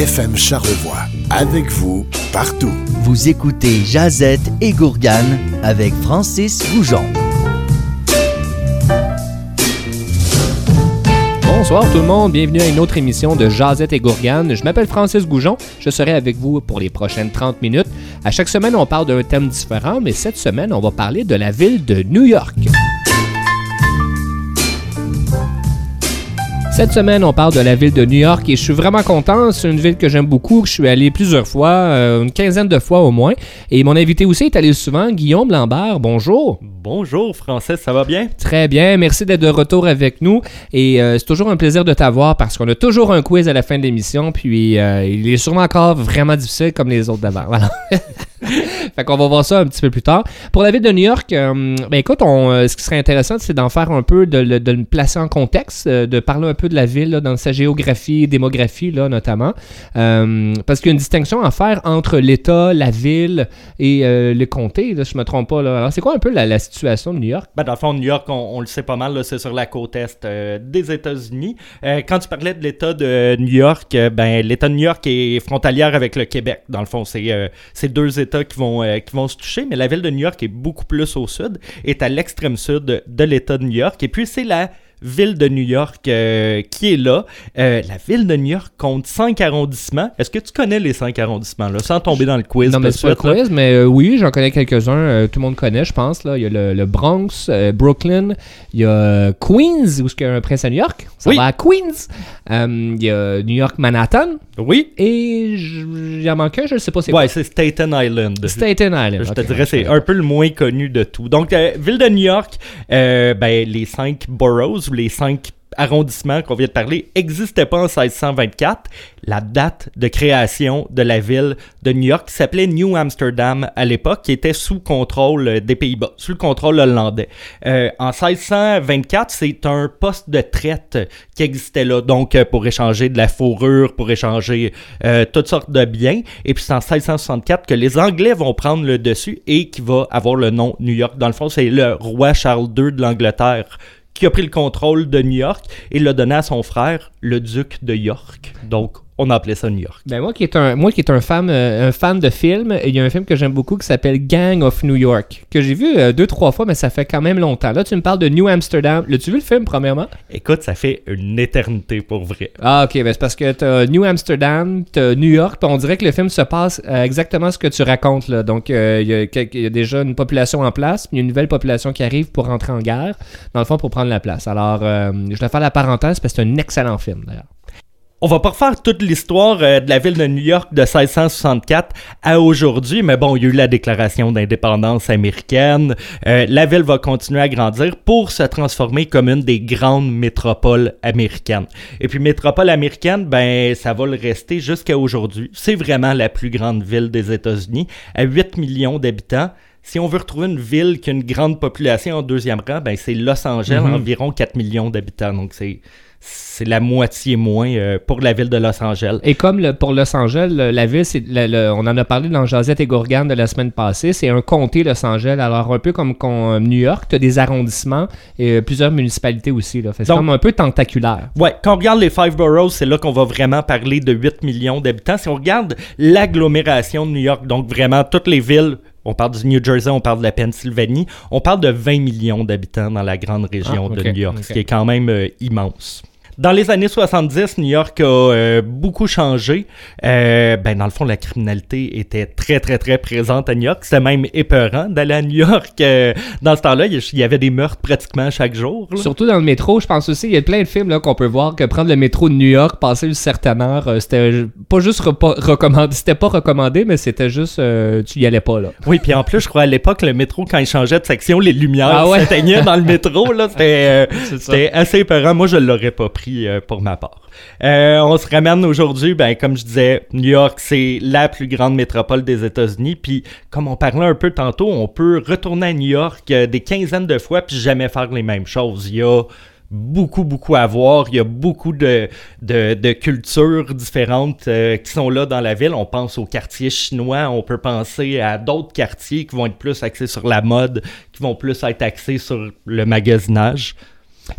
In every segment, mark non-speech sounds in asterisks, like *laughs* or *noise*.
FM Charlevoix. Avec vous, partout. Vous écoutez Jazette et Gourgane avec Francis Goujon. Bonsoir tout le monde, bienvenue à une autre émission de Jazette et Gourgane. Je m'appelle Francis Goujon, je serai avec vous pour les prochaines 30 minutes. À chaque semaine, on parle d'un thème différent, mais cette semaine, on va parler de la ville de New York. Cette semaine, on parle de la ville de New York et je suis vraiment content. C'est une ville que j'aime beaucoup. Je suis allé plusieurs fois, euh, une quinzaine de fois au moins. Et mon invité aussi est allé souvent, Guillaume Lambert. Bonjour. Bonjour, Francis, ça va bien? Très bien, merci d'être de retour avec nous. Et euh, c'est toujours un plaisir de t'avoir parce qu'on a toujours un quiz à la fin de l'émission. Puis euh, il est sûrement encore vraiment difficile comme les autres d'avant. *laughs* Voilà. *laughs* fait qu'on va voir ça un petit peu plus tard. Pour la ville de New York, ben écoute, on, ce qui serait intéressant, c'est d'en faire un peu, de, de, le placer en contexte, de parler un peu de la ville dans sa géographie, démographie là, notamment. Euh, parce qu'il y a une distinction à faire entre l'État, la ville et euh, le comté, là, je me trompe pas. Là. Alors, c'est quoi un peu la, situation de New York? Ben, dans le fond, New York, on, le sait pas mal, c'est sur la côte est euh, des États-Unis. quand tu parlais de l'État de New York, ben, l'État de New York est frontalière avec le Québec. Dans le fond, c'est deux États qui vont, qui vont se toucher, mais la ville de New York est beaucoup plus au sud, est à l'extrême sud de l'État de New York. Et puis, c'est la ville de New York euh, qui est là. Euh, la ville de New York compte 5 arrondissements. Est-ce que tu connais les 5 arrondissements, là, sans tomber dans le quiz? Non, mais c'est pas le quiz, mais euh, oui, j'en connais quelques-uns. tout le monde connaît, je pense. Là. Il y a le, Bronx, Brooklyn, il y a Queens, où il y a un prince à New York? Ça va à Queens. il y a New York, Manhattan. Oui. Et il y en manque un, je ne sais pas c'est ouais, c'est Staten Island. Staten Island. Je te dirais, c'est un peu le moins connu de tout. Donc, ville de New York, ben, les 5 boroughs, les cinq arrondissements qu'on vient de parler n'existaient pas en 1624. La date de création de la ville de New York s'appelait New Amsterdam à l'époque, qui était sous contrôle des Pays-Bas, sous le contrôle hollandais. Euh, en 1624, c'est un poste de traite qui existait là, donc euh, pour échanger de la fourrure, pour échanger euh, toutes sortes de biens. Et puis c'est en 1664 que les Anglais vont prendre le dessus et qui va avoir le nom New York. Dans le fond, c'est le roi Charles II de l'Angleterre qui a pris le contrôle de New York et l'a donné à son frère, le duc de York. Donc, on appelait ça New York. Ben moi qui est un moi qui est un fan euh, un fan de films, il y a un film que j'aime beaucoup qui s'appelle Gang of New York que j'ai vu euh, deux trois fois mais ça fait quand même longtemps. Là tu me parles de New Amsterdam. L'as-tu vu le film premièrement? Écoute, ça fait une éternité pour vrai. Ah OK, ben c'est parce que t'as New Amsterdam, t'as New York, puis on dirait que le film se passe euh, exactement ce que tu racontes là. Donc il y, a déjà une population en place, puis une nouvelle population qui arrive pour rentrer en guerre dans le fond pour prendre la place. Alors je vais faire la parenthèse parce que c'est un excellent film d'ailleurs. On va pas refaire toute l'histoire euh, de la ville de New York de 1664 à aujourd'hui, mais bon, il y a eu la déclaration d'indépendance américaine. Euh, la ville va continuer à grandir pour se transformer comme une des grandes métropoles américaines. Et puis métropole américaine, ben ça va le rester jusqu'à aujourd'hui. C'est vraiment la plus grande ville des États-Unis, à 8 millions d'habitants. Si on veut retrouver une ville qui a une grande population en deuxième rang, ben c'est Los Angeles, mm-hmm. environ 4 millions d'habitants. Donc c'est c'est la moitié moins euh, pour la ville de Los Angeles. Et comme pour Los Angeles, la ville, c'est on en a parlé dans Josette et Gourgane de la semaine passée, c'est un comté Los Angeles. Alors un peu comme, New York, tu as des arrondissements et euh, plusieurs municipalités aussi. C'est comme un peu tentaculaire. Ouais, quand on regarde les Five Boroughs, c'est là qu'on va vraiment parler de 8 millions d'habitants. Si on regarde l'agglomération de New York, donc vraiment toutes les villes on parle du New Jersey, on parle de la Pennsylvanie. On parle de 20 millions d'habitants dans la grande région ah, de New York, ce qui est quand même euh, immense. Dans les années 70, New York a euh, beaucoup changé. Euh, ben, dans le fond, la criminalité était très, très, très présente à New York. C'était même épeurant d'aller à New York. Euh, dans ce temps-là, il y avait des meurtres pratiquement chaque jour. Surtout dans le métro, je pense aussi. Il y a plein de films qu'on peut voir que prendre le métro de New York, passer une certaine heure, c'était pas juste recommandé. C'était pas recommandé, mais c'était juste, tu y allais pas, là. Oui, puis en plus, je crois à l'époque, le métro, quand il changeait de section, les lumières ah s'éteignaient dans le métro, là. *laughs* C'était assez épeurant. Moi, je l'aurais pas pris euh, pour ma part. Euh, on se ramène aujourd'hui, ben, comme je disais, New York, c'est la plus grande métropole des États-Unis. Puis, comme on parlait un peu tantôt, on peut retourner à New York euh, des quinzaines de fois puis jamais faire les mêmes choses. Il y a beaucoup, beaucoup à voir. Il y a beaucoup de, de, cultures différentes qui sont là dans la ville. On pense au quartier chinois, on peut penser à d'autres quartiers qui vont être plus axés sur la mode, qui vont plus être axés sur le magasinage.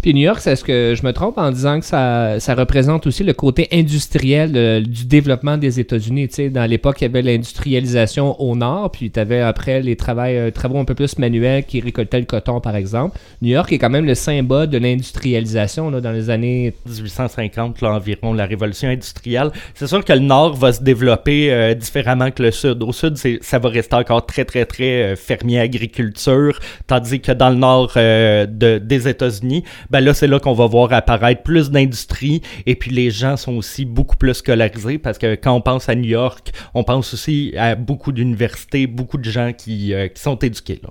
Puis New York, c'est ce que je me trompe en disant que ça, représente aussi le côté industriel du développement des États-Unis. Tu sais, dans l'époque, il y avait l'industrialisation au nord, puis tu avais après les travaux, euh, travaux un peu plus manuels qui récoltaient le coton, par exemple. New York est quand même le symbole de l'industrialisation dans les années 1850 là, environ, la révolution industrielle. C'est sûr que le nord va se développer euh, différemment que le sud. Au sud, ça va rester encore très, très, très euh, fermier agriculture, tandis que dans le nord de- des États-Unis, ben là, c'est là qu'on va voir apparaître plus d'industrie et puis les gens sont aussi beaucoup plus scolarisés parce que quand on pense à New York, on pense aussi à beaucoup d'universités, beaucoup de gens qui, euh, qui sont éduqués là.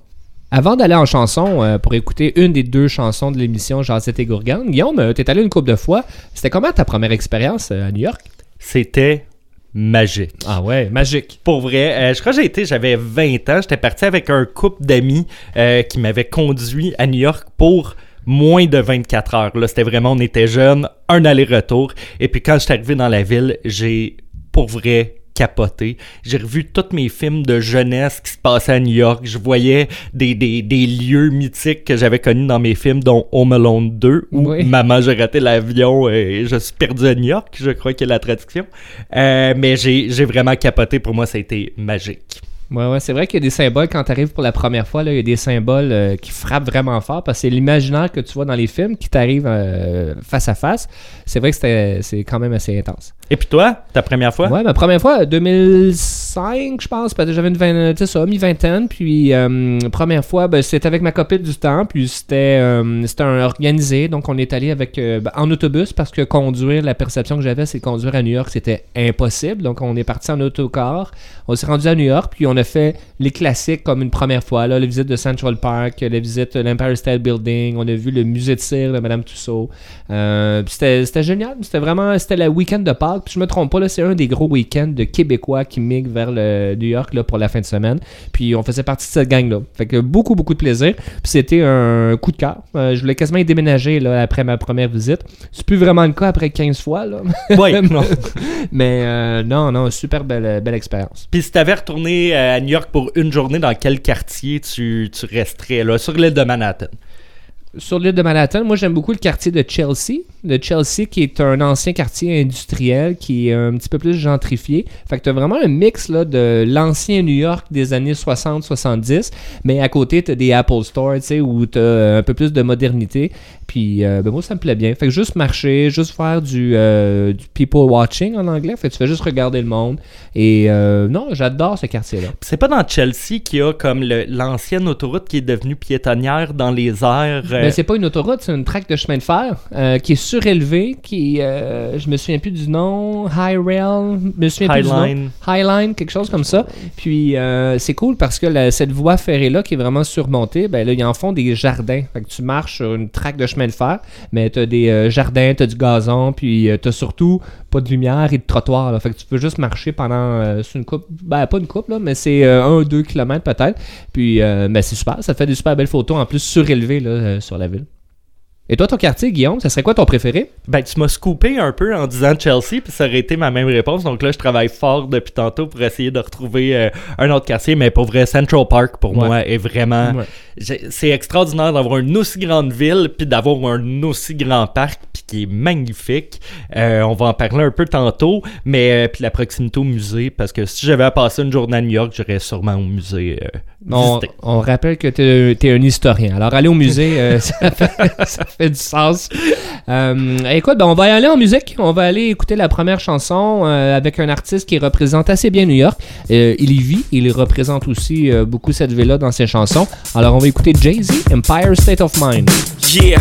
Avant d'aller en chanson, euh, pour écouter une des deux chansons de l'émission Jazette et Gourgane, Guillaume, euh, t'es allé une couple de fois. C'était comment ta première expérience euh, à New York? C'était magique. Ah ouais, magique. Pour vrai, euh, je crois que j'ai été, j'avais 20 ans, j'étais parti avec un couple d'amis euh, qui m'avait conduit à New York pour moins de 24 heures. Là, c'était vraiment, on était jeunes, un aller-retour. Et puis quand je suis arrivé dans la ville, j'ai pour vrai capoté. J'ai revu tous mes films de jeunesse qui se passaient à New York. Je voyais des, des, des lieux mythiques que j'avais connus dans mes films, dont Home Alone 2, où Oui. Maman, j'ai raté l'avion et je suis perdu à New York, je crois que est la traduction. Euh, mais j'ai j'ai vraiment capoté. Pour moi, ça a été magique. Ouais, ouais, c'est vrai qu'il y a des symboles quand tu arrives pour la première fois. Là, il y a des symboles euh, qui frappent vraiment fort parce que c'est l'imaginaire que tu vois dans les films qui t'arrive euh, face à face. C'est vrai que c'était- c'est quand même assez intense. Et puis toi, ta première fois? Ouais, ma première fois, 2005, je pense. que J'avais une vingtaine, tu sais ça, mi-vingtaine. Puis, euh, première fois, ben, c'était avec ma copine du temps. Puis, c'était euh, un organisé. Donc, on est allé avec euh, ben, en autobus parce que conduire, la perception que j'avais, c'est conduire à New York, c'était impossible. Donc, on est parti en autocar. On s'est rendu à New York. Puis, on a fait les classiques comme une première fois. Là, la visite de Central Park, la visite de l'Empire State Building. On a vu le musée de cire de Madame Tussaud. Euh, c'était génial. C'était vraiment c'était le week-end de Pâques. Puis je me trompe pas, là, c'est un des gros week-ends de Québécois qui migrent vers le New York là, pour la fin de semaine. Puis on faisait partie de cette gang-là. Fait que beaucoup, beaucoup de plaisir. Puis c'était un coup de cœur. Euh, je voulais quasiment y déménager là, après ma première visite. C'est plus vraiment le cas après 15 fois. Là. Oui. *laughs* non. Mais euh, non, non, super belle, belle expérience. Puis si t'avais retourné euh, à New York pour une journée, dans quel quartier tu, tu resterais? Là, sur l'île de Manhattan? Sur l'île de Manhattan, moi j'aime beaucoup le quartier de Chelsea. De Chelsea qui est un ancien quartier industriel qui est un petit peu plus gentrifié. Fait que t'as vraiment un mix là, de l'ancien New York des années 60-70, mais à côté t'as des Apple Store, tu sais, où t'as un peu plus de modernité. Puis euh, ben moi ça me plaît bien. Fait que juste marcher, juste faire du, euh, du people watching en anglais. Fait que tu fais juste regarder le monde. Et euh, non, j'adore ce quartier-là. C'est pas dans Chelsea qu'il y a comme l'ancienne autoroute qui est devenue piétonnière dans les airs. Euh, Mais c'est pas une autoroute, c'est une traque de chemin de fer euh, qui est surélevée, qui euh, je me souviens plus du nom, High Rail, je me souviens plus du nom. Highline. Highline, quelque chose comme ça. Puis euh, c'est cool parce que la- cette voie ferrée-là qui est vraiment surmontée, ben là, ils en font des jardins. Fait que tu marches sur une traque de chemin de fer, mais tu as des euh, jardins, tu as du gazon, puis tu as surtout pas de lumière et de trottoir. là. Fait que tu peux juste marcher pendant une coupe, ben pas une coupe, là, mais c'est un ou deux kilomètres peut-être. Puis ben, c'est super, ça te fait des super belles photos en plus surélevées là, euh, sur la ville. Et toi, ton quartier, Guillaume, ça serait quoi ton préféré? Ben, tu m'as scoopé un peu en disant Chelsea, puis ça aurait été ma même réponse. Donc là, je travaille fort depuis tantôt pour essayer de retrouver euh, un autre quartier. Mais pour vrai, Central Park, pour Ouais. moi, est vraiment... Ouais. C'est extraordinaire d'avoir une aussi grande ville, puis d'avoir un aussi grand parc, puis qui est magnifique. Euh, on va en parler un peu tantôt, mais euh, puis la proximité au musée, parce que si j'avais à passer une journée à New York, j'irais sûrement au musée On, on rappelle que tu es, un historien. Alors, aller au musée, *laughs* ça, fait, ça fait du sens. Euh, écoute, ben, on va y aller en musique. On va aller écouter la première chanson euh, avec un artiste qui représente assez bien New York. Euh, il y vit. Il représente aussi beaucoup cette ville-là dans ses chansons. Alors, on va écouter Jay-Z, Empire State of Mind. Yeah,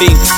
me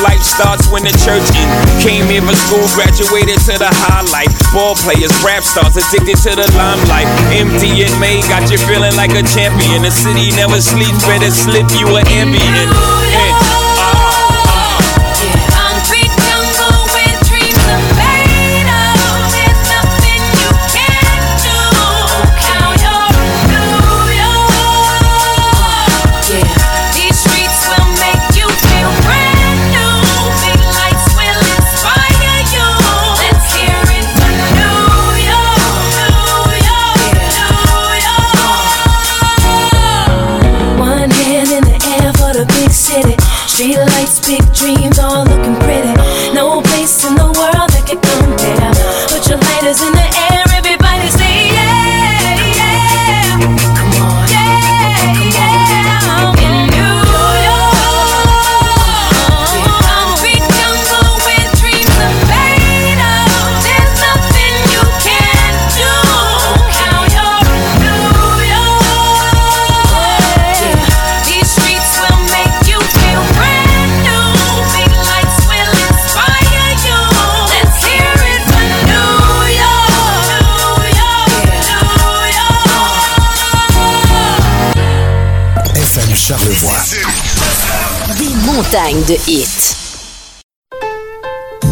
life starts when the church in. Came here for school, graduated to the highlight. Ball players, rap stars, addicted to the limelight. Empty and May got you feeling like a champion. The city never sleeps, better slip you an ambient. Des montagnes de hits.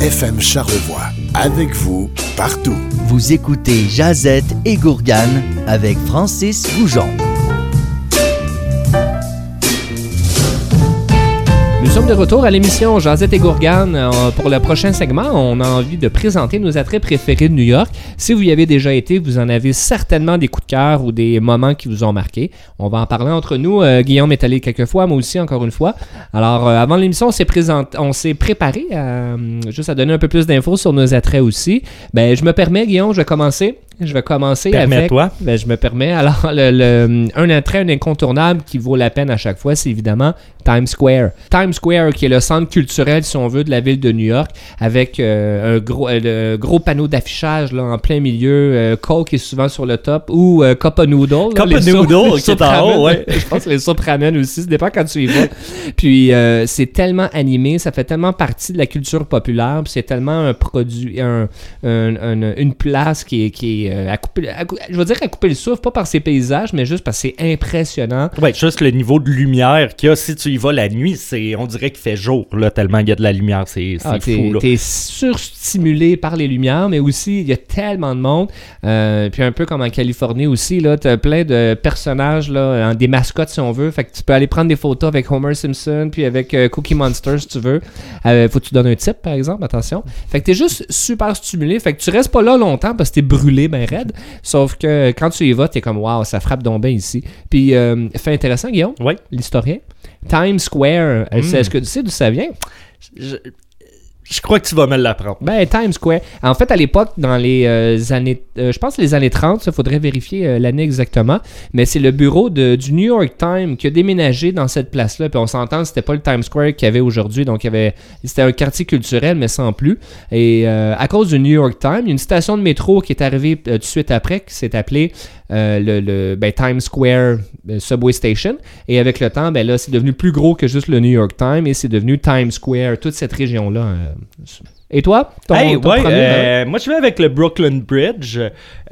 FM Charlevoix. Avec vous, partout. Vous écoutez Jazette et Gourgane avec Francis Goujon. Nous sommes de retour à l'émission Jazette et Gourgane. Euh, pour le prochain segment, on a envie de présenter nos attraits préférés de New York. Si vous y avez déjà été, vous en avez certainement des coups de cœur ou des moments qui vous ont marqué. On va en parler entre nous. Euh, Guillaume est allé quelques fois, moi aussi encore une fois. Alors, euh, avant l'émission, on s'est présenté, on s'est préparé juste à donner un peu plus d'infos sur nos attraits aussi. Ben, je me permets, Guillaume, je vais commencer. Je vais commencer avec. Permets-toi. Ben, je me permets. Alors, le, le- un attrait, un incontournable qui vaut la peine à chaque fois, c'est évidemment Times Square. Times Square, qui est le centre culturel, si on veut, de la ville de New York, avec euh, un gros, euh, le gros panneau d'affichage là, en plein milieu. euh, Coke est souvent sur le top, ou Cup of Noodle. Cup of soupes- Noodle, qui est en haut, ouais. *laughs* Je pense que les soupes ramen aussi, ça dépend quand tu y vas. Puis c'est tellement animé, ça fait tellement partie de la culture populaire, puis c'est tellement un produit, un, un- un- une place qui est, qui est euh, à couper, à je veux dire à couper le souffle, pas par ses paysages, mais juste parce que c'est impressionnant. Ouais, juste le niveau de lumière qu'il y a. Si tu y vas la nuit, c'est, on dirait qu'il fait jour, là, tellement il y a de la lumière. C'est, c'est Ah, fou, t'es surstimulé par les lumières, mais aussi il y a tellement de monde. Euh, puis un peu comme en Californie aussi, là, t'as plein de personnages, là, en- des mascottes si on veut. Fait que tu peux aller prendre des photos avec Homer Simpson, puis avec euh, Cookie Monster si tu veux. Euh, faut que tu donnes un tip par exemple, attention. Fait que t'es juste super stimulé. Fait que tu restes pas là longtemps parce que t'es brûlé ben raide. Sauf que quand tu y vas, t'es comme waouh, ça frappe donc bien ici. Puis euh, fait intéressant, Guillaume, l'historien. Times Square, Mm. est-ce que tu sais d'où ça vient? Je, je crois que tu vas me l'apprendre. Ben, Times Square. En fait, à l'époque, dans les euh, années. euh, je pense les années 30, il faudrait vérifier euh, l'année exactement. Mais c'est le bureau du New York Times qui a déménagé dans cette place-là. Puis on s'entend, c'était pas le Times Square qu'il y avait aujourd'hui. Donc, il y avait, c'était un quartier culturel, mais sans plus. Et à cause du New York Times, il y a une station de métro qui est arrivée tout de suite après, qui s'est appelée euh, le, le- ben, Times Square euh, Subway Station. Et avec le temps, ben là, c'est devenu plus gros que juste le New York Times et c'est devenu Times Square, toute cette région-là. euh. Et toi? Ton- Hey, ton ouais, premier, euh, moi je vais avec le Brooklyn Bridge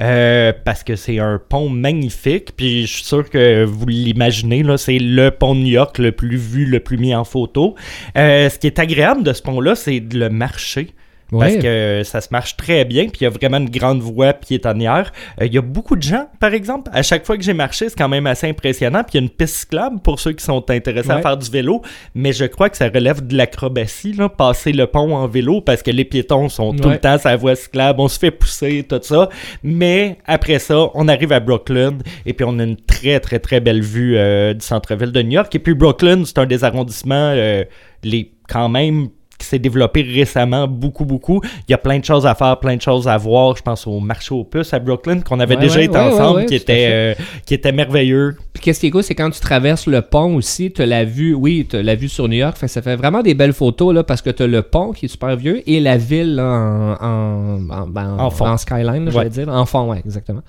euh, parce que c'est un pont magnifique. Puis je suis sûr que vous l'imaginez, là, c'est le pont de New York le plus vu, le plus mis en photo. Euh, ce qui est agréable de ce pont-là, c'est de le marcher. Parce que ça se marche très bien, puis il y a vraiment une grande voie piétonnière. Euh, Il y a beaucoup de gens, par exemple. À chaque fois que j'ai marché, c'est quand même assez impressionnant. Puis il y a une piste cyclable pour ceux qui sont intéressés à faire du vélo. Mais je crois que ça relève de l'acrobatie, là, passer le pont en vélo, parce que les piétons sont tout le temps sur la voie cyclable. On se fait pousser, tout ça. Mais après ça, on arrive à Brooklyn, et puis on a une très, très, très belle vue euh, du centre-ville de New York. Et puis Brooklyn, c'est un des arrondissements euh, les quand même s'est développé récemment beaucoup, beaucoup. Il y a plein de choses à faire, plein de choses à voir. Je pense au marché aux puces à Brooklyn qu'on avait Ouais, déjà ouais, été ouais, ensemble, qui, était, euh, qui était merveilleux. Puis qu'est-ce qui est cool, c'est quand tu traverses le pont aussi, tu as la vue, oui, tu la vue sur New York, fait ça fait vraiment des belles photos là, parce que tu as le pont qui est super vieux et la ville en, en, en, ben, En fond. skyline, Ouais. j'allais dire. En fond, ouais, exactement.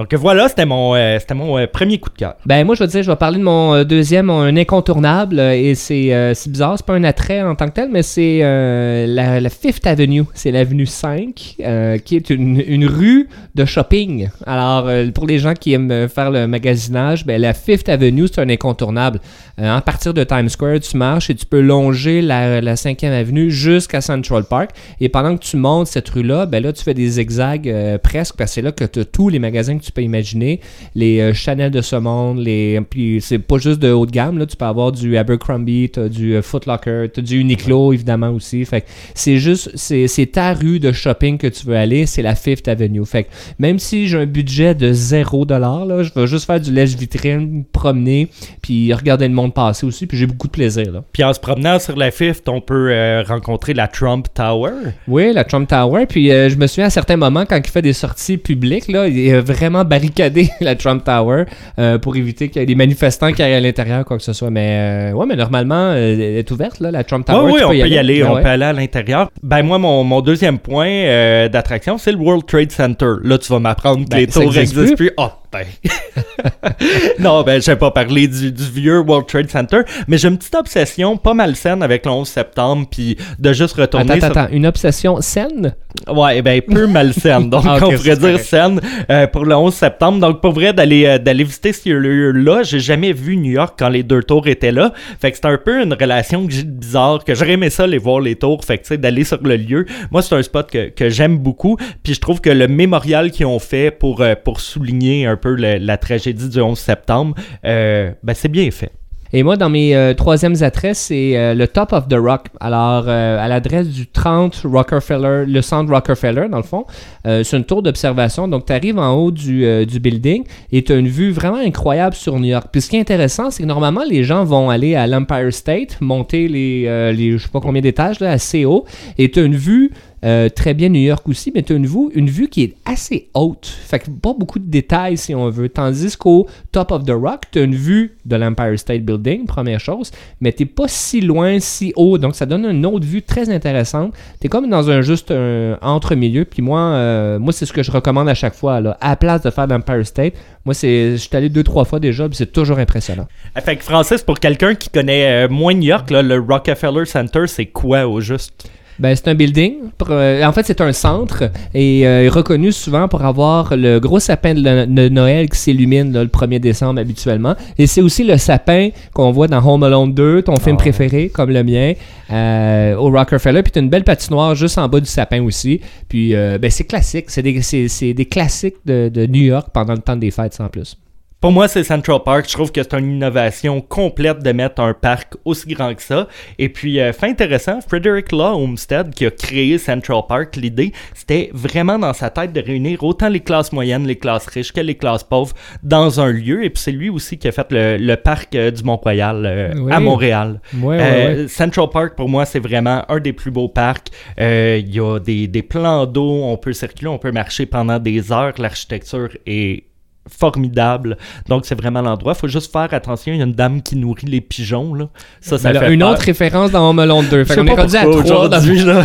Donc voilà, c'était mon, euh, c'était mon euh, premier coup de cœur. Ben moi je vais dire, je vais parler de mon euh, deuxième, un incontournable et c'est c'est bizarre, c'est pas un attrait en tant que tel, mais c'est la, Fifth Avenue, c'est l'avenue 5 euh, qui est une, une rue de shopping. Alors pour les gens qui aiment faire le magasinage, ben la Fifth Avenue c'est un incontournable. Euh, à partir de Times Square, tu marches et tu peux longer la, la 5e avenue jusqu'à Central Park et pendant que tu montes cette rue-là, ben là tu fais des zigzags euh, presque parce que c'est là que tu as tous les magasins que tu peux imaginer, les euh, Chanel de ce monde, les puis c'est pas juste de haut de gamme là, tu peux avoir du Abercrombie, tu as du Foot Locker, tu as du Uniqlo évidemment aussi. Fait que c'est juste c'est ta rue de shopping que tu veux aller, c'est la Fifth Avenue. Fait que même si j'ai un budget de 0 dollar là, je vais juste faire du lèche-vitrine, me promener, puis regarder le monde passer aussi, puis j'ai beaucoup de plaisir là. Puis en se promenant sur la Fifth, on peut euh, rencontrer la Trump Tower. Oui, la Trump Tower. Puis euh, je me souviens à certains moments, quand il fait des sorties publiques, là, il a vraiment barricadé *laughs* la Trump Tower euh, pour éviter qu'il y ait des manifestants qui aillent à l'intérieur, quoi que ce soit. Mais ouais, mais normalement, elle est ouverte, là, la Trump Tower. oui, oui, on peut y aller, on ouais. peut aller à l'intérieur. Ben moi, mon, mon deuxième point d'attraction, c'est le World Trade Center. Là, tu vas m'apprendre que Ben, les tours existe n'existent plus. Oh, *laughs* non, ben, je vais pas parler du, du vieux World Trade Center, mais j'ai une petite obsession pas malsaine avec le 11 septembre, puis de juste retourner Attends, sur... attends, une obsession saine? Ouais, ben peu malsaine. *laughs* Donc Ah, on pourrait dire correct. saine euh, pour le 11 septembre. Donc pour vrai d'aller euh, d'aller visiter ce lieu-là, j'ai jamais vu New York quand les deux tours étaient là. Fait que c'est un peu une relation que j'ai bizarre que j'aurais aimé ça aller voir les tours. Fait que tu sais d'aller sur le lieu. Moi c'est un spot que, que j'aime beaucoup. Puis je trouve que le mémorial qu'ils ont fait pour euh, pour souligner un peu la tragédie du 11 septembre, euh, ben c'est bien fait. Et moi, dans mes euh, troisièmes attraits, c'est euh, le Top of the Rock. Alors, à l'adresse du 30 Rockefeller, le centre Rockefeller, dans le fond, c'est une tour d'observation. Donc, tu arrives en haut du, du building et tu as une vue vraiment incroyable sur New York. Puis, ce qui est intéressant, c'est que normalement, les gens vont aller à l'Empire State, monter les, les je sais pas combien d'étages, là, assez haut, et tu as une vue Euh, très bien New York aussi, mais tu as une vue, une vue qui est assez haute. Fait que pas beaucoup de détails si on veut. Tandis qu'au Top of the Rock, tu as une vue de l'Empire State Building, première chose, mais tu pas si loin, si haut. Donc ça donne une autre vue très intéressante. Tu es comme dans un juste un entre-milieu. Puis moi, euh, moi c'est ce que je recommande à chaque fois. Là. À la place de faire l'Empire State, moi, je suis allé deux, trois fois déjà, puis c'est toujours impressionnant. Fait que Francis, pour quelqu'un qui connaît euh, moins New York, le Rockefeller Center, c'est quoi au juste? Ben, c'est un building. pour, euh, en fait, c'est un centre et euh, reconnu souvent pour avoir le gros sapin de, Noël qui s'illumine le 1er décembre habituellement. Et c'est aussi le sapin qu'on voit dans Home Alone 2, ton film préféré, comme le mien, euh, au Rockefeller. Puis tu as une belle patinoire juste en bas du sapin aussi. Puis euh, ben, c'est classique. C'est des, des classiques de, de New York pendant le temps des fêtes sans plus. Pour moi, c'est Central Park. Je trouve que c'est une innovation complète de mettre un parc aussi grand que ça. Et puis, euh, fait intéressant, Frederick Law Olmsted, qui a créé Central Park, l'idée, c'était vraiment dans sa tête de réunir autant les classes moyennes, les classes riches que les classes pauvres dans un lieu. Et puis, c'est lui aussi qui a fait le, le parc euh, du Mont-Royal euh, Oui. à Montréal. Euh, Central Park, pour moi, c'est vraiment un des plus beaux parcs. Euh, Il y a des, des plans d'eau, on peut circuler, on peut marcher pendant des heures. L'architecture est formidable. Donc, c'est vraiment l'endroit. faut juste faire attention. Il y a une dame qui nourrit les pigeons. Là. Ça, ça là, fait une peur. autre référence dans Home Alone 2. Je Fait qu'on est rendu à dans-.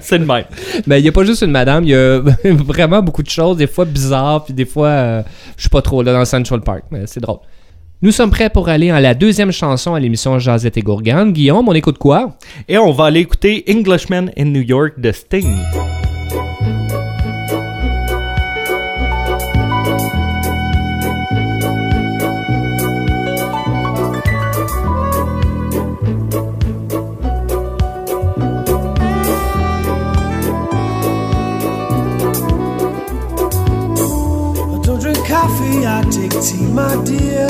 C'est- le même. Ben, il n'y a pas juste une madame, il y a *laughs* vraiment beaucoup de choses, des fois bizarres, puis des fois, euh, je suis pas trop là dans Central Park, mais c'est drôle. Nous sommes prêts pour aller à la deuxième chanson à l'émission Jazette et Gourgane. Guillaume, on écoute quoi? Et on va aller écouter Englishman in New York de Sting. Take tea, my dear.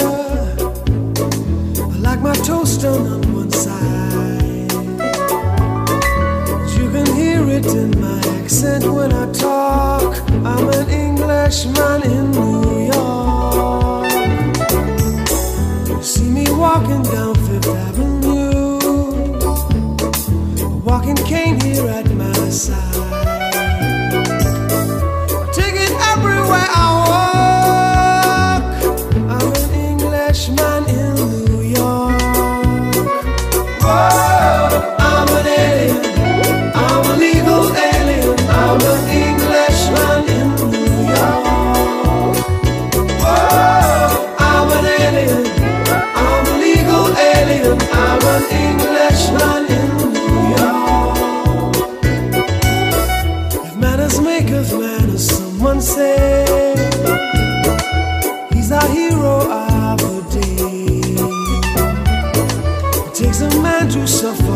I like my toast done on one side. You can hear it in my accent when I talk. I'm an Englishman in New York. You see me walking down Fifth Avenue, a walking cane here at someone say he's our hero of the day. It takes a man to suffer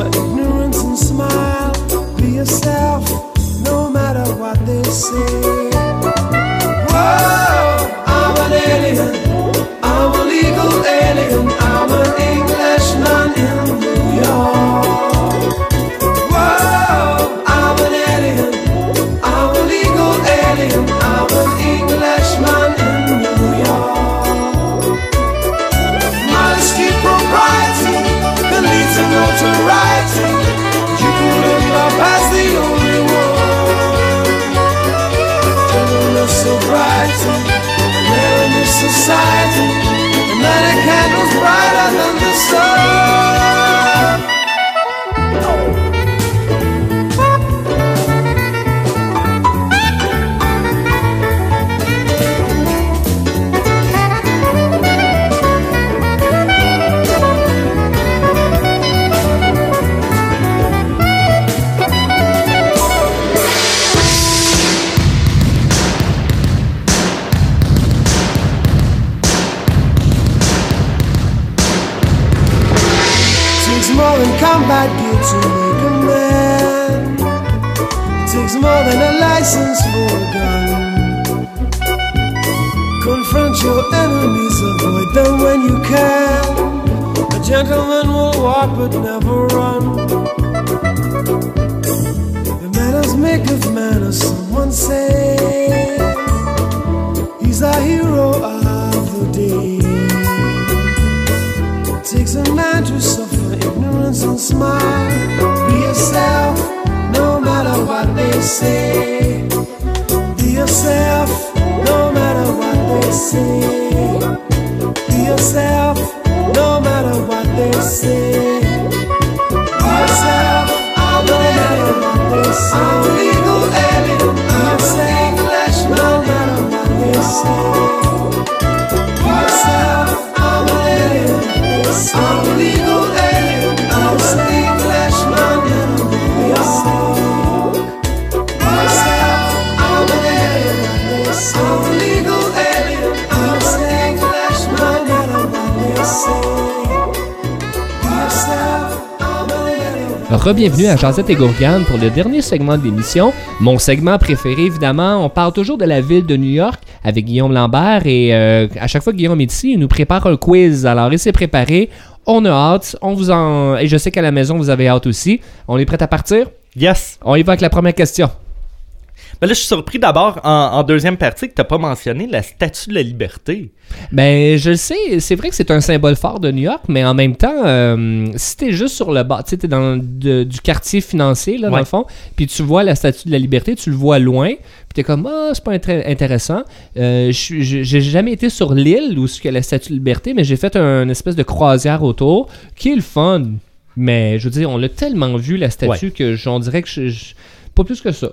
yourself, no matter what they say. Be yourself, no matter what they say. Be yourself, no matter what they say. I'm a legal alien. I'm an Englishman, no matter what they say. Be yourself, I'm an alien. I'm a legal Re-bienvenue à Jazette et Gourgane pour le dernier segment de l'émission. Mon segment préféré, évidemment, on parle toujours de la ville de New York avec Guillaume Lambert et euh, à chaque fois que Guillaume est ici, il nous prépare un quiz. Alors, il s'est préparé. On a hâte. On vous en... Et je sais qu'à la maison, vous avez hâte aussi. On est prêt à partir? Yes. On y va avec la première question. Ben là, je suis surpris d'abord en, en deuxième partie que tu pas mentionné la statue de la liberté. Ben, je le sais, c'est vrai que c'est un symbole fort de New York, mais en même temps, euh, si t'es juste sur le bas, tu sais, dans de- du quartier financier, là, dans le fond, puis tu vois la statue de la liberté, tu le vois loin, puis t'es comme, ah, c'est pas intéressant. Euh, j'ai jamais été sur l'île où il y a la statue de liberté, mais j'ai fait un espèce de croisière autour, qui est le fun. Mais je veux dire, on l'a tellement vu, la statue, que j'en dirais que je, je- pas plus que ça.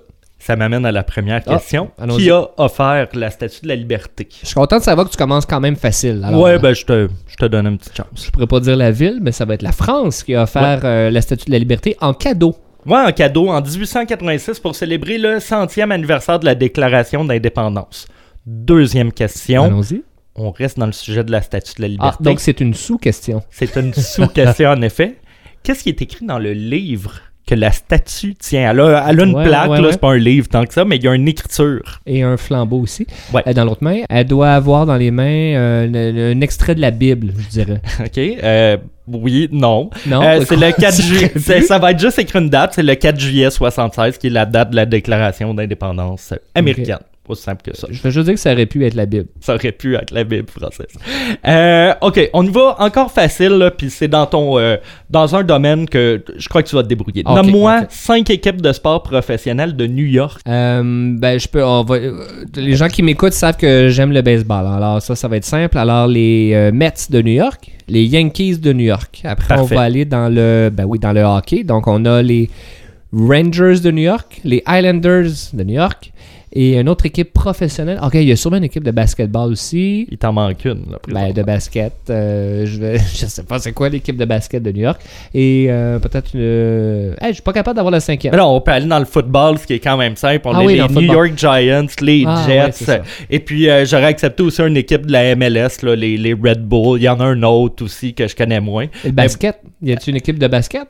Ça m'amène à la première Ah, question. Qui a offert la statue de la liberté? Je suis content de savoir que tu commences quand même facile. Alors, ouais, euh, ben je te, je te donne une petite chance. je pourrais pas dire la ville, mais ça va être la France qui a offert euh, la statue de la liberté en cadeau. Ouais, un cadeau en 1886 pour célébrer le centième anniversaire de la Déclaration d'indépendance. Deuxième question. Allons-y. On reste dans le sujet de la statue de la Ah, liberté. donc c'est une sous-question. C'est une *laughs* sous-question en effet. Qu'est-ce qui est écrit dans le livre que la statue tient? Elle a, elle a une Ouais, plaque, ouais, c'est pas un livre tant que ça, mais il y a une écriture. Et un flambeau aussi. Ouais. Euh, dans l'autre main, elle doit avoir dans les mains euh, un extrait de la Bible, je dirais. *laughs* OK? Euh, oui, non. Non? Euh, c'est le 4 Tu juillet. Ça va être juste écrit une date. C'est le 4 juillet 76 qui est la date de la déclaration d'indépendance américaine. Aussi simple que ça. Je veux juste dire que ça aurait pu être la Bible. Ça aurait pu être la Bible française. Euh, ok, on y va encore facile, puis c'est dans ton euh, dans un domaine que je crois que tu vas te débrouiller. Ok, Nomme-moi ok. cinq équipes de sport professionnelles de New York. Euh, ben, je peux. on va- les gens qui m'écoutent savent que j'aime le baseball. Alors, ça, ça va être simple. Alors, les Mets de New York, les Yankees de New York. Après, on va aller dans le. Ben oui, dans le hockey. Donc, on a les Rangers de New York, les Islanders de New York et une autre équipe professionnelle. Ok, il y a sûrement une équipe de basketball aussi. Il t'en manque une. Là, Ben, de basket. euh, je, vais, *laughs* je sais pas c'est quoi l'équipe de basket de New York. Et euh, peut-être une. euh, hey, je suis pas capable d'avoir la cinquième. Mais là, on peut aller dans le football, ce qui est quand même simple. On Ah oui, les New football. York Giants, les Ah, Jets. ouais, et puis, euh, j'aurais accepté aussi une équipe de la MLS, là, les, les Red Bull. Il y en a un autre aussi que je connais moins. Et le basket. Y a-tu une équipe de basket?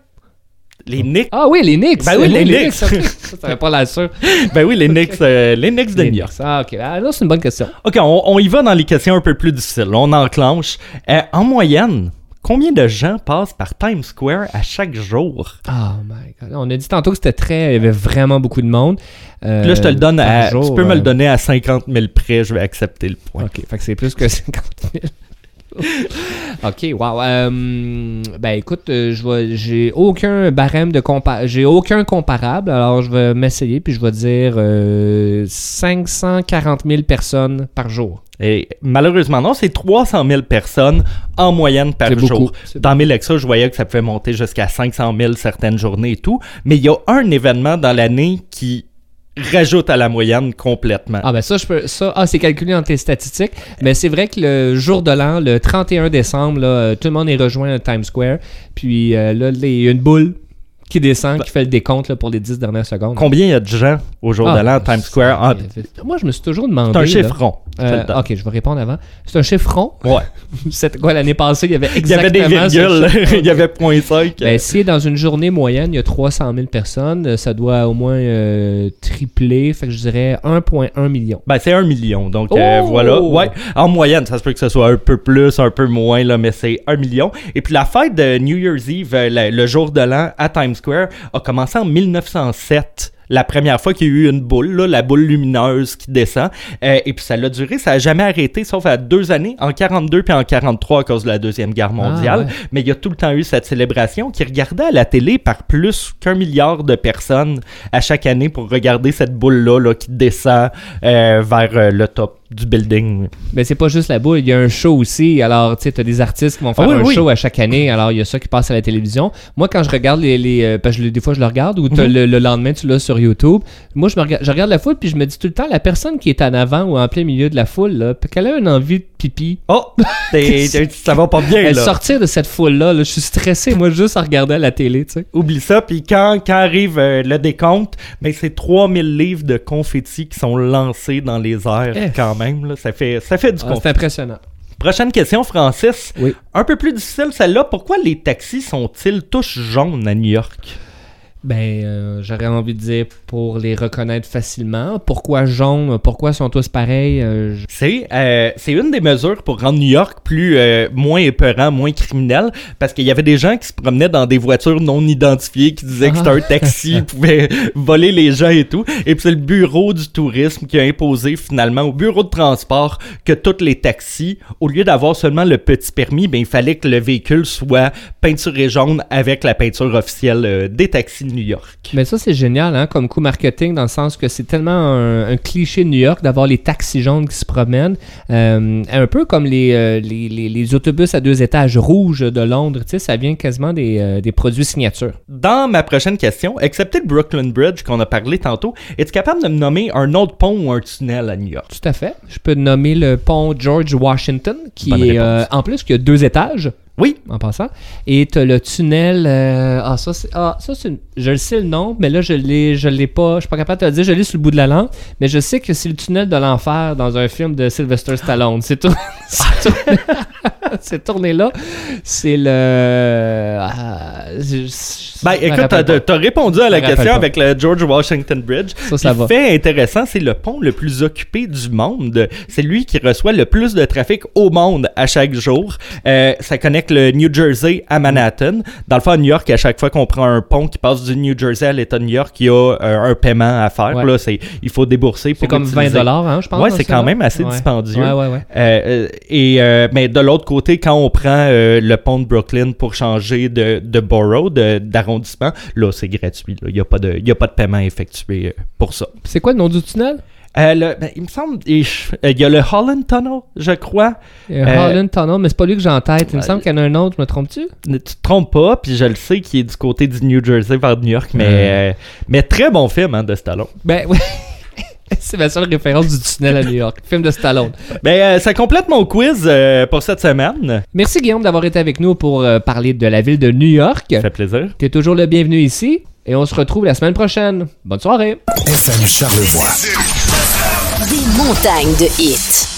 Les Knicks. Ah oui, les Knicks. Ben oui, les Knicks. Ça, pas l'air sûr. *laughs* Ben oui, les Knicks, euh, les Knicks de Les New York. Ah, ok. Ah, là, c'est une bonne question. OK, on, on y va dans les questions un peu plus difficiles. On enclenche. Euh, en moyenne, combien de gens passent par Times Square à chaque jour? Oh my god. On a dit tantôt que c'était très. Il y avait vraiment beaucoup de monde. Euh, là, je te le donne par à. jour, tu peux me euh, le donner à 50 000 près, je vais accepter le point. Ok, fait que c'est plus que *laughs* 50 000. *laughs* ok, wow. Euh, ben écoute, euh, je vais, j'ai aucun barème de compa j'ai aucun comparable, alors je vais m'essayer puis je vais dire euh, 540 000 personnes par jour. Et malheureusement, non, c'est 300 000 personnes en moyenne par C'est jour. beaucoup. Dans mes Lexa, je voyais que ça pouvait monter jusqu'à 500 000 certaines journées et tout. Mais il y a un événement dans l'année qui rajoute à la moyenne complètement. Ah ben ça, je peux, ça, ah, c'est calculé dans tes statistiques. Mais c'est vrai que le jour de l'an, le 31 décembre, là, euh, tout le monde est rejoint à Times Square. Puis euh, là, il y a une boule qui descend, qui fait le décompte là, pour les 10 dernières secondes. Combien il y a de gens au jour Ah, de l'an à Times Square? Ah, Moi, je me suis toujours demandé. c'est un chiffre rond. euh, ok, je vais répondre avant. C'est un chiffre rond. Ouais. *laughs* Quoi l'année passée? Il y avait Il y avait exactement des virgules, *laughs* il y avait 0.5. Ben, si dans une journée moyenne, il y a 300 000 personnes, ça doit au moins euh, tripler. Fait que je dirais 1,1 million. Ben, c'est un million. Donc, euh, Oh! voilà. Ouais. En moyenne, ça se peut que ce soit un peu plus, un peu moins, là, mais c'est un million. Et puis, la fête de New Year's Eve, euh, le, le jour de l'an à Times Square, a commencé en 1907. la première fois qu'il y a eu une boule, là, la boule lumineuse qui descend. Euh, et puis ça l'a duré, ça a jamais arrêté, sauf à deux années, en 42 puis en 43 à cause de la Deuxième Guerre mondiale. ouais. Mais il y a tout le temps eu cette célébration qui regardée à la télé par plus qu'un milliard de personnes à chaque année pour regarder cette boule-là là, qui descend euh, vers euh, le top du building. Mais c'est pas juste la boule, il y a un show aussi. Alors, tu sais, t'as des artistes qui vont faire Ah oui, un oui. show à chaque année. Alors, il y a ça qui passe à la télévision. Moi, quand je regarde les. les euh, parce que des fois, je le regarde, ou Mhm. le, le lendemain, tu l'as sur YouTube. Moi, je, me regarde, je regarde la foule, puis je me dis tout le temps, la personne qui est en avant ou en plein milieu de la foule, là, qu'elle a une envie de pipi. Oh! *laughs* T'es- t'es- ça va pas bien, Elle là. sortir de cette foule-là, là, je suis stressé, moi, juste à regarder à la télé, tu sais. Oublie ça, puis quand, quand arrive euh, le décompte, ben c'est 3000 livres de confettis qui sont lancés dans les airs Eh. quand même. Là. Ça, fait, ça fait du Ah, c'est impressionnant. Prochaine question, Francis. Oui. Un peu plus difficile celle-là. Pourquoi les taxis sont-ils tous jaunes à New York? Ben, euh, j'aurais envie de dire pour les reconnaître facilement. Pourquoi jaune? Pourquoi sont tous pareils? Euh, je- C'est euh, c'est une des mesures pour rendre New York plus moins épeurant, moins criminel, parce qu'il y avait des gens qui se promenaient dans des voitures non identifiées, qui disaient que c'était un taxi, pouvaient *laughs* voler les gens et tout. Et puis c'est le bureau du tourisme qui a imposé finalement au bureau de transport que tous les taxis, au lieu d'avoir seulement le petit permis, ben il fallait que le véhicule soit peinturé jaune avec la peinture officielle des taxis de New York. Mais ça, c'est génial, hein, comme coup marketing, dans le sens que c'est tellement un, un cliché de New York d'avoir les taxis jaunes qui se promènent. Euh, un peu comme les, euh, les, les- les autobus à deux étages rouges de Londres. Tu sais, ça vient quasiment des, euh, des produits signature. Dans ma prochaine question, excepté le Brooklyn Bridge qu'on a parlé tantôt, es-tu capable de me nommer un autre pont ou un tunnel à New York? Tout à fait. Je peux nommer le pont George Washington, qui Bonne est en plus qui a deux étages. Oui. En passant. Et t'as le tunnel. euh, ah, ça, c'est. Ah, ça, c'est. une- Je le sais le nom, mais là, je l'ai, je l'ai pas. Je suis pas capable de te le dire. Je l'ai sur le bout de la langue. Mais je sais que c'est le tunnel de l'enfer dans un film de Sylvester Stallone. C'est tourné. *laughs* c'est tourné- *laughs* c'est tourné là. C'est le. ah, je- je- Ben écoute, t'as, t'as répondu à la question avec le George Washington Bridge. Ça, ça va. fait intéressant, c'est le pont le plus occupé du monde. C'est lui qui reçoit le plus de trafic au monde à chaque jour. Euh, ça connecte le New Jersey à Manhattan. Dans le fond, à New York, à chaque fois qu'on prend un pont qui passe du New Jersey à l'État de New York, il y a euh, un paiement à faire. Ouais. Là, c'est, il faut débourser pour C'est comme 20 l'utiliser. dollars, hein, je pense. Ouais, c'est ce quand même assez Ouais. dispendieux. Ouais. Euh, euh, et euh, mais de l'autre côté, quand on prend euh, le pont de Brooklyn pour changer de, de borough, de- d'arrondissement, là c'est gratuit. Il n'y a, de- a pas de paiement effectué pour ça. C'est quoi le nom du tunnel? Euh, le- ben, il me semble, il euh, il y a le Holland Tunnel, je crois. Euh, Euh, Holland Tunnel, mais c'est pas lui que j'ai en tête. Il me semble qu'il y en a un autre, me trompes-tu? Tu te trompes pas, puis je le sais qu'il est du côté du New Jersey vers New York, mais, euh, mais très bon film hein, de Stallone. Ben oui. *laughs* c'est ma seule référence du tunnel à New York. Film de Stallone. Ben, euh, ça complète mon quiz euh, pour cette semaine. Merci Guillaume d'avoir été avec nous pour euh, parler de la ville de New York. Ça fait plaisir. T'es toujours le bienvenu ici. Et on se retrouve la semaine prochaine. Bonne soirée. FM Charlevoix. Des montagnes de hits.